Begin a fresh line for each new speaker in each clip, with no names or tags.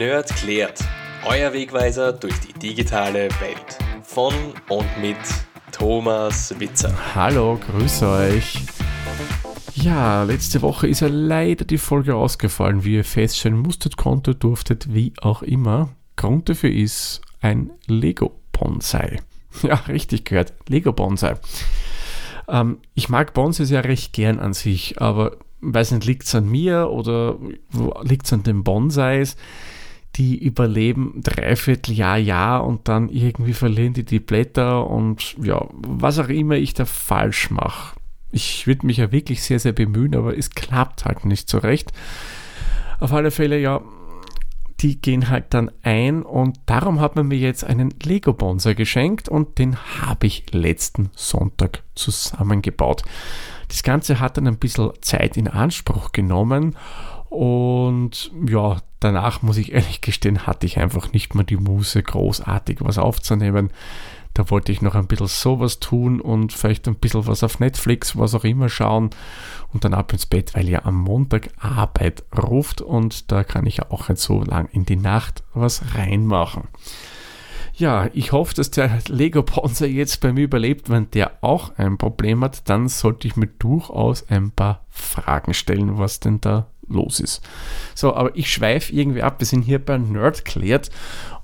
Nerd klärt. Euer Wegweiser durch die digitale Welt. Von und mit Thomas Witzer.
Hallo, grüße euch. Ja, letzte Woche ist ja leider die Folge ausgefallen, wie ihr feststellen musstet, konntet, durftet, wie auch immer. Grund dafür ist ein Lego-Bonsai. Ja, richtig gehört, Lego-Bonsai. Ähm, ich mag Bonsais ja recht gern an sich, aber weiß nicht, liegt es an mir oder liegt es an den Bonsais? Die überleben dreiviertel Jahr, Jahr und dann irgendwie verlieren die die Blätter und ja, was auch immer ich da falsch mache. Ich würde mich ja wirklich sehr, sehr bemühen, aber es klappt halt nicht so recht. Auf alle Fälle, ja, die gehen halt dann ein und darum hat man mir jetzt einen Lego Bonsai geschenkt und den habe ich letzten Sonntag zusammengebaut. Das Ganze hat dann ein bisschen Zeit in Anspruch genommen und ja, danach muss ich ehrlich gestehen, hatte ich einfach nicht mehr die Muße, großartig was aufzunehmen. Da wollte ich noch ein bisschen sowas tun und vielleicht ein bisschen was auf Netflix, was auch immer schauen und dann ab ins Bett, weil ja am Montag Arbeit ruft und da kann ich ja auch nicht so lang in die Nacht was reinmachen. Ja, ich hoffe, dass der Lego Bonsai jetzt bei mir überlebt. Wenn der auch ein Problem hat, dann sollte ich mir durchaus ein paar Fragen stellen, was denn da los ist. So, aber ich schweife irgendwie ab. Wir sind hier bei Nerdklärt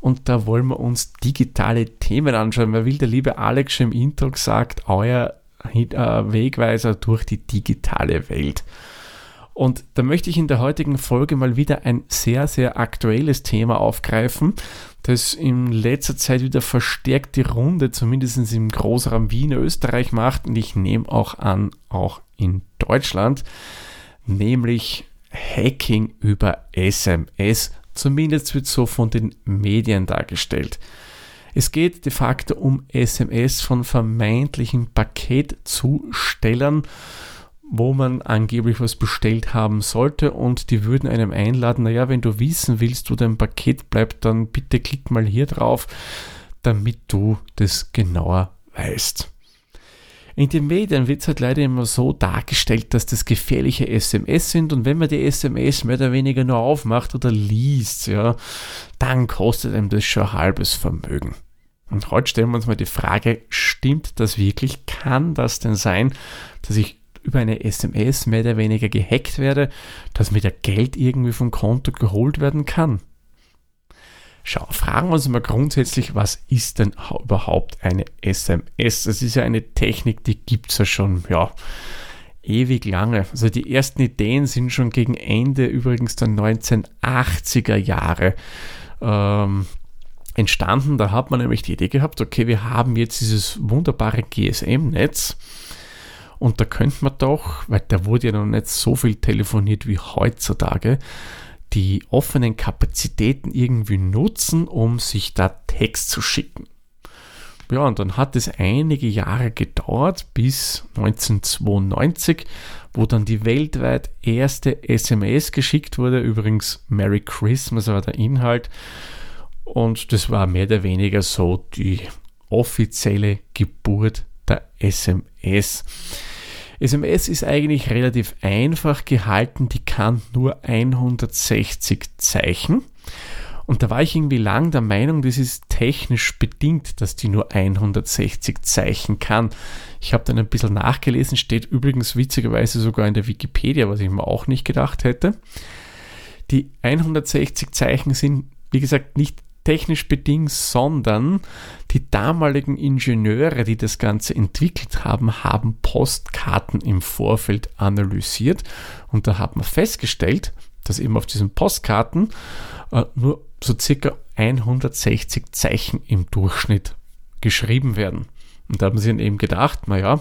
und da wollen wir uns digitale Themen anschauen, weil wie der liebe Alex schon im Intro gesagt, euer äh, Wegweiser durch die digitale Welt. Und da möchte ich in der heutigen Folge mal wieder ein sehr, sehr aktuelles Thema aufgreifen, das in letzter Zeit wieder verstärkt die Runde, zumindest im Großraum Wien, Österreich macht. Und ich nehme auch an, auch in Deutschland, nämlich Hacking über SMS. Zumindest wird so von den Medien dargestellt. Es geht de facto um SMS von vermeintlichen Paketzustellern wo man angeblich was bestellt haben sollte und die würden einem einladen, naja, wenn du wissen willst, wo dein Paket bleibt, dann bitte klick mal hier drauf, damit du das genauer weißt. In den Medien wird es halt leider immer so dargestellt, dass das gefährliche SMS sind und wenn man die SMS mehr oder weniger nur aufmacht oder liest, ja, dann kostet einem das schon halbes Vermögen. Und heute stellen wir uns mal die Frage, stimmt das wirklich? Kann das denn sein, dass ich über eine SMS mehr oder weniger gehackt werde, dass mir der Geld irgendwie vom Konto geholt werden kann. Schau, fragen wir uns mal grundsätzlich, was ist denn überhaupt eine SMS? Das ist ja eine Technik, die gibt es ja schon, ja, ewig lange. Also die ersten Ideen sind schon gegen Ende übrigens der 1980er Jahre ähm, entstanden. Da hat man nämlich die Idee gehabt, okay, wir haben jetzt dieses wunderbare GSM-Netz und da könnte man doch, weil da wurde ja noch nicht so viel telefoniert wie heutzutage, die offenen Kapazitäten irgendwie nutzen, um sich da Text zu schicken. Ja, und dann hat es einige Jahre gedauert, bis 1992, wo dann die weltweit erste SMS geschickt wurde. Übrigens, Merry Christmas war der Inhalt. Und das war mehr oder weniger so die offizielle Geburt der SMS. SMS ist eigentlich relativ einfach gehalten, die kann nur 160 Zeichen. Und da war ich irgendwie lang der Meinung, das ist technisch bedingt, dass die nur 160 Zeichen kann. Ich habe dann ein bisschen nachgelesen, steht übrigens witzigerweise sogar in der Wikipedia, was ich mir auch nicht gedacht hätte. Die 160 Zeichen sind, wie gesagt, nicht technisch bedingt, sondern die damaligen Ingenieure, die das Ganze entwickelt haben, haben Postkarten im Vorfeld analysiert und da hat man festgestellt, dass eben auf diesen Postkarten äh, nur so circa 160 Zeichen im Durchschnitt geschrieben werden. Und da haben sie dann eben gedacht, naja,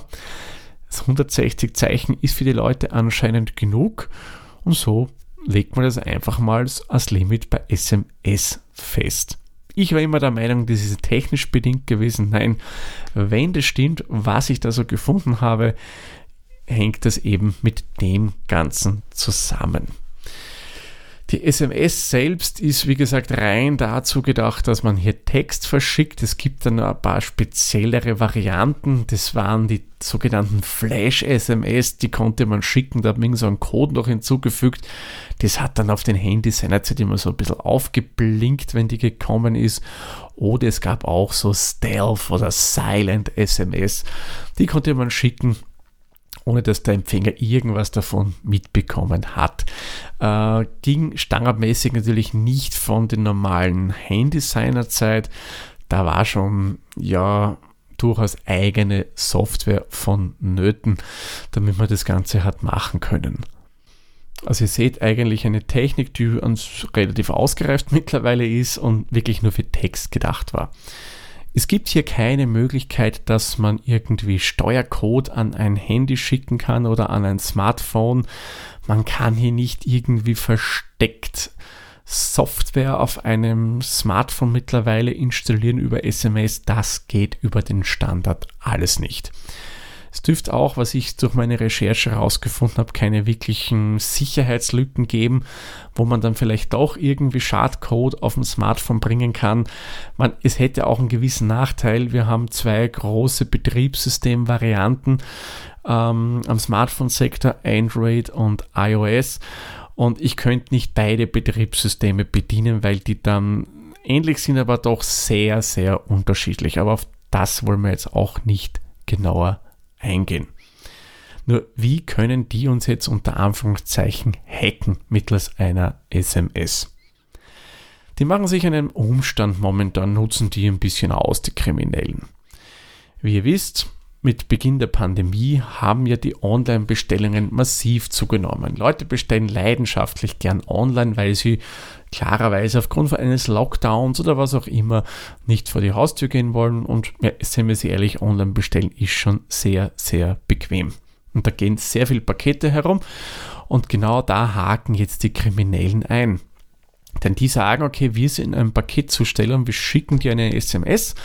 160 Zeichen ist für die Leute anscheinend genug und so legt man das einfach mal als Limit bei SMS fest. Ich war immer der Meinung, das ist technisch bedingt gewesen. Nein, wenn das stimmt, was ich da so gefunden habe, hängt das eben mit dem Ganzen zusammen. Die SMS selbst ist, wie gesagt, rein dazu gedacht, dass man hier Text verschickt. Es gibt dann ein paar speziellere Varianten. Das waren die sogenannten Flash-SMS, die konnte man schicken. Da hat man so einen Code noch hinzugefügt. Das hat dann auf den Handys seinerzeit immer so ein bisschen aufgeblinkt, wenn die gekommen ist. Oder es gab auch so Stealth oder Silent SMS. Die konnte man schicken ohne dass der Empfänger irgendwas davon mitbekommen hat. Äh, ging standardmäßig natürlich nicht von den normalen Handys seinerzeit. Da war schon, ja, durchaus eigene Software vonnöten, damit man das Ganze hat machen können. Also ihr seht eigentlich eine Technik, die uns relativ ausgereift mittlerweile ist und wirklich nur für Text gedacht war. Es gibt hier keine Möglichkeit, dass man irgendwie Steuercode an ein Handy schicken kann oder an ein Smartphone. Man kann hier nicht irgendwie versteckt Software auf einem Smartphone mittlerweile installieren über SMS. Das geht über den Standard alles nicht. Es dürfte auch, was ich durch meine Recherche herausgefunden habe, keine wirklichen Sicherheitslücken geben, wo man dann vielleicht doch irgendwie Schadcode auf dem Smartphone bringen kann. Man, es hätte auch einen gewissen Nachteil. Wir haben zwei große Betriebssystemvarianten ähm, am Smartphone-Sektor, Android und iOS. Und ich könnte nicht beide Betriebssysteme bedienen, weil die dann ähnlich sind, aber doch sehr, sehr unterschiedlich. Aber auf das wollen wir jetzt auch nicht genauer eingehen. Nur wie können die uns jetzt unter Anführungszeichen hacken mittels einer SMS? Die machen sich einen Umstand momentan, nutzen die ein bisschen aus, die Kriminellen. Wie ihr wisst, mit Beginn der Pandemie haben ja die Online-Bestellungen massiv zugenommen. Leute bestellen leidenschaftlich gern online, weil sie klarerweise aufgrund eines Lockdowns oder was auch immer nicht vor die Haustür gehen wollen. Und ja, sind wir sie ehrlich, online bestellen ist schon sehr, sehr bequem. Und da gehen sehr viele Pakete herum und genau da haken jetzt die Kriminellen ein. Denn die sagen, okay, wir sind ein Paketzusteller und wir schicken dir eine SMS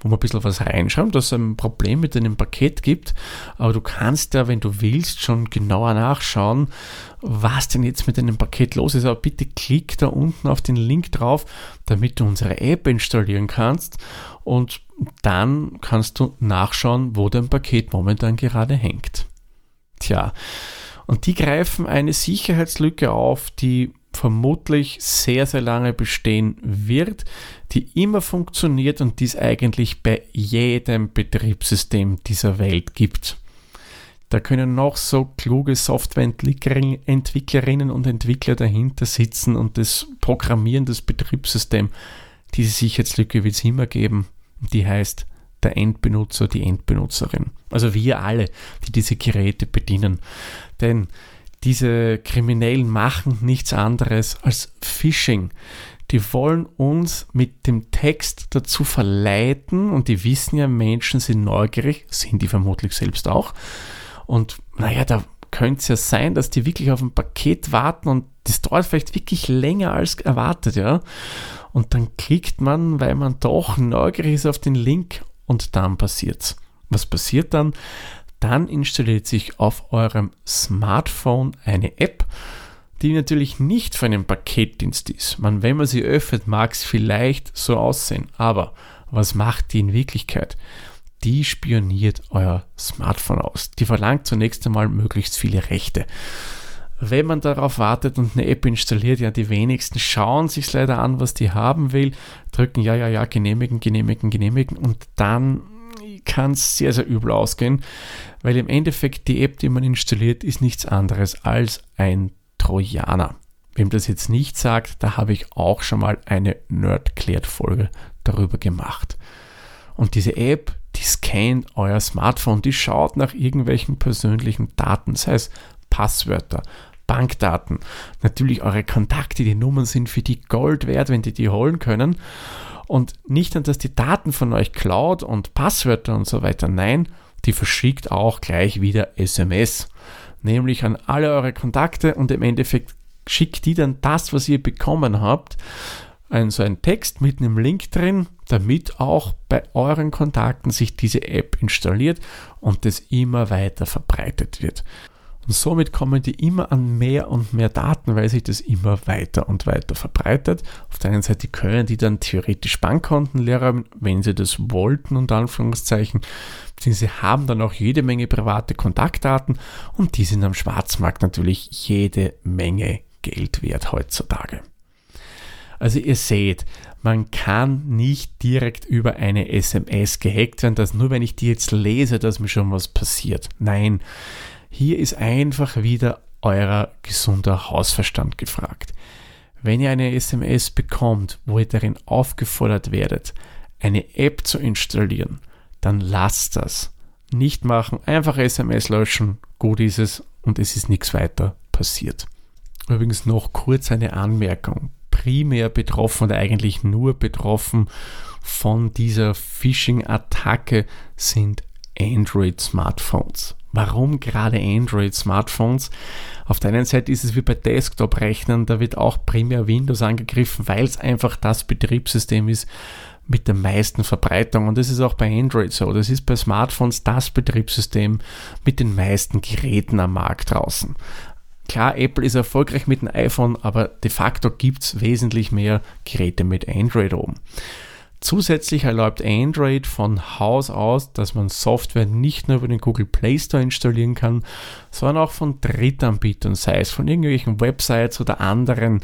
wo man ein bisschen was reinschreibt, dass es ein Problem mit einem Paket gibt. Aber du kannst ja, wenn du willst, schon genauer nachschauen, was denn jetzt mit deinem Paket los ist. Aber bitte klick da unten auf den Link drauf, damit du unsere App installieren kannst. Und dann kannst du nachschauen, wo dein Paket momentan gerade hängt. Tja, und die greifen eine Sicherheitslücke auf, die vermutlich sehr, sehr lange bestehen wird, die immer funktioniert und die es eigentlich bei jedem Betriebssystem dieser Welt gibt. Da können noch so kluge Softwareentwicklerinnen und Entwickler dahinter sitzen und das Programmieren des Betriebssystems. Diese Sicherheitslücke wird es immer geben. Die heißt der Endbenutzer, die Endbenutzerin. Also wir alle, die diese Geräte bedienen. Denn diese Kriminellen machen nichts anderes als Phishing. Die wollen uns mit dem Text dazu verleiten und die wissen ja, Menschen sind neugierig, sind die vermutlich selbst auch. Und naja, da könnte es ja sein, dass die wirklich auf ein Paket warten und das dauert vielleicht wirklich länger als erwartet, ja. Und dann klickt man, weil man doch neugierig ist auf den Link und dann passiert's. Was passiert dann? Dann installiert sich auf eurem Smartphone eine App, die natürlich nicht für einen Paketdienst ist. Man, wenn man sie öffnet, mag es vielleicht so aussehen, aber was macht die in Wirklichkeit? Die spioniert euer Smartphone aus. Die verlangt zunächst einmal möglichst viele Rechte. Wenn man darauf wartet und eine App installiert, ja, die wenigsten schauen sich leider an, was die haben will, drücken ja, ja, ja, genehmigen, genehmigen, genehmigen und dann kann sehr, sehr übel ausgehen, weil im Endeffekt die App, die man installiert, ist nichts anderes als ein Trojaner. Wem das jetzt nicht sagt, da habe ich auch schon mal eine Nerdklärt-Folge darüber gemacht. Und diese App, die scannt euer Smartphone, die schaut nach irgendwelchen persönlichen Daten, sei es Passwörter, Bankdaten, natürlich eure Kontakte, die Nummern sind für die Gold wert, wenn die die holen können. Und nicht nur, dass die Daten von euch klaut und Passwörter und so weiter, nein, die verschickt auch gleich wieder SMS. Nämlich an alle eure Kontakte und im Endeffekt schickt die dann das, was ihr bekommen habt, ein, so ein Text mit einem Link drin, damit auch bei euren Kontakten sich diese App installiert und das immer weiter verbreitet wird. Und somit kommen die immer an mehr und mehr Daten, weil sich das immer weiter und weiter verbreitet. Auf der einen Seite können die dann theoretisch Bankkonten leeren, wenn sie das wollten, unter Anführungszeichen. Sie haben dann auch jede Menge private Kontaktdaten und die sind am Schwarzmarkt natürlich jede Menge Geld wert heutzutage. Also ihr seht, man kann nicht direkt über eine SMS gehackt werden, dass nur wenn ich die jetzt lese, dass mir schon was passiert. Nein, hier ist einfach wieder euer gesunder Hausverstand gefragt. Wenn ihr eine SMS bekommt, wo ihr darin aufgefordert werdet, eine App zu installieren, dann lasst das. Nicht machen, einfach SMS löschen, gut ist es und es ist nichts weiter passiert. Übrigens noch kurz eine Anmerkung. Primär betroffen oder eigentlich nur betroffen von dieser Phishing-Attacke sind Android-Smartphones. Warum gerade Android-Smartphones? Auf der einen Seite ist es wie bei Desktop-Rechnern, da wird auch primär Windows angegriffen, weil es einfach das Betriebssystem ist mit der meisten Verbreitung. Und das ist auch bei Android so. Das ist bei Smartphones das Betriebssystem mit den meisten Geräten am Markt draußen. Klar, Apple ist erfolgreich mit dem iPhone, aber de facto gibt es wesentlich mehr Geräte mit Android oben. Zusätzlich erlaubt Android von Haus aus, dass man Software nicht nur über den Google Play Store installieren kann, sondern auch von Drittanbietern, sei es von irgendwelchen Websites oder anderen,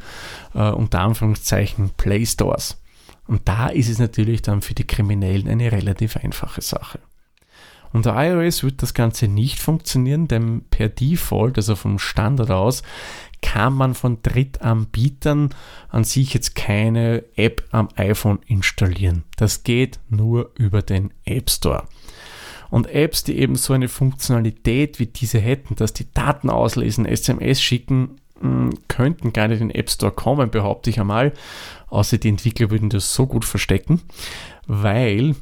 äh, unter Anführungszeichen, Play Stores. Und da ist es natürlich dann für die Kriminellen eine relativ einfache Sache. Unter iOS wird das Ganze nicht funktionieren, denn per Default, also vom Standard aus, kann man von Drittanbietern an sich jetzt keine App am iPhone installieren. Das geht nur über den App Store. Und Apps, die eben so eine Funktionalität wie diese hätten, dass die Daten auslesen, SMS schicken, hm, könnten gar nicht in den App Store kommen, behaupte ich einmal. Außer die Entwickler würden das so gut verstecken, weil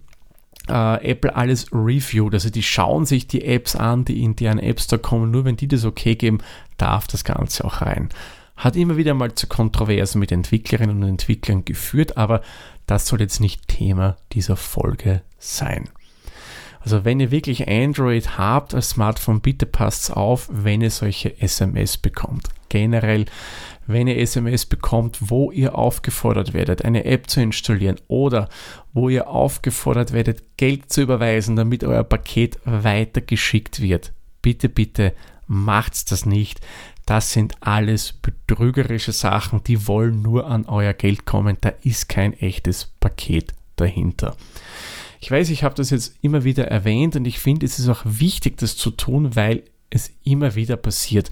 äh, Apple alles reviewt. Also die schauen sich die Apps an, die in deren App Store kommen. Nur wenn die das okay geben, darf das Ganze auch rein. Hat immer wieder mal zu Kontroversen mit Entwicklerinnen und Entwicklern geführt, aber das soll jetzt nicht Thema dieser Folge sein. Also wenn ihr wirklich Android habt als Smartphone, bitte passt auf, wenn ihr solche SMS bekommt. Generell wenn ihr SMS bekommt, wo ihr aufgefordert werdet, eine App zu installieren oder wo ihr aufgefordert werdet, Geld zu überweisen, damit euer Paket weitergeschickt wird. Bitte, bitte macht's das nicht. Das sind alles betrügerische Sachen, die wollen nur an euer Geld kommen. Da ist kein echtes Paket dahinter. Ich weiß, ich habe das jetzt immer wieder erwähnt und ich finde, es ist auch wichtig, das zu tun, weil es immer wieder passiert.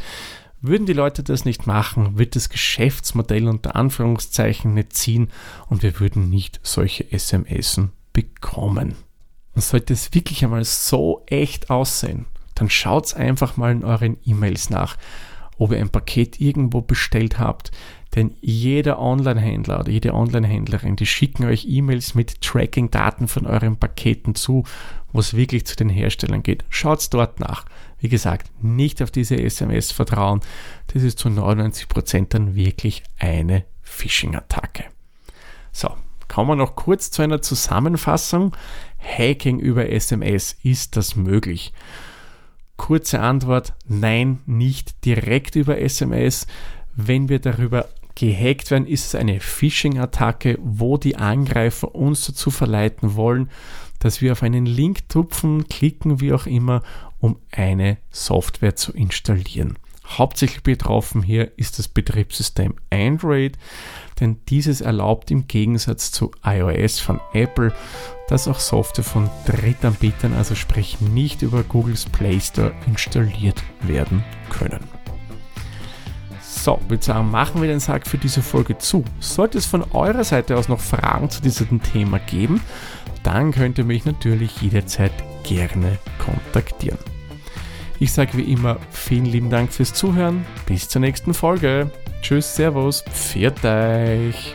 Würden die Leute das nicht machen, wird das Geschäftsmodell unter Anführungszeichen nicht ziehen und wir würden nicht solche SMS bekommen. Und sollte es wirklich einmal so echt aussehen, dann schaut einfach mal in euren E-Mails nach, ob ihr ein Paket irgendwo bestellt habt. Denn jeder Online-Händler oder jede Online-Händlerin, die schicken euch E-Mails mit Tracking-Daten von euren Paketen zu, wo es wirklich zu den Herstellern geht. Schaut dort nach. Wie gesagt, nicht auf diese SMS vertrauen. Das ist zu 99% dann wirklich eine Phishing-Attacke. So, kommen wir noch kurz zu einer Zusammenfassung. Hacking über SMS, ist das möglich? Kurze Antwort, nein, nicht direkt über SMS. Wenn wir darüber gehackt werden, ist es eine Phishing-Attacke, wo die Angreifer uns dazu verleiten wollen, dass wir auf einen Link tupfen, klicken, wie auch immer, um eine Software zu installieren. Hauptsächlich betroffen hier ist das Betriebssystem Android, denn dieses erlaubt im Gegensatz zu iOS von Apple, dass auch Software von Drittanbietern, also sprich nicht über Googles Play Store, installiert werden können. So, würde sagen, machen wir den Sack für diese Folge zu. Sollte es von eurer Seite aus noch Fragen zu diesem Thema geben, dann könnt ihr mich natürlich jederzeit gerne kontaktieren. Ich sage wie immer vielen lieben Dank fürs Zuhören. Bis zur nächsten Folge. Tschüss, Servus, pfiat euch.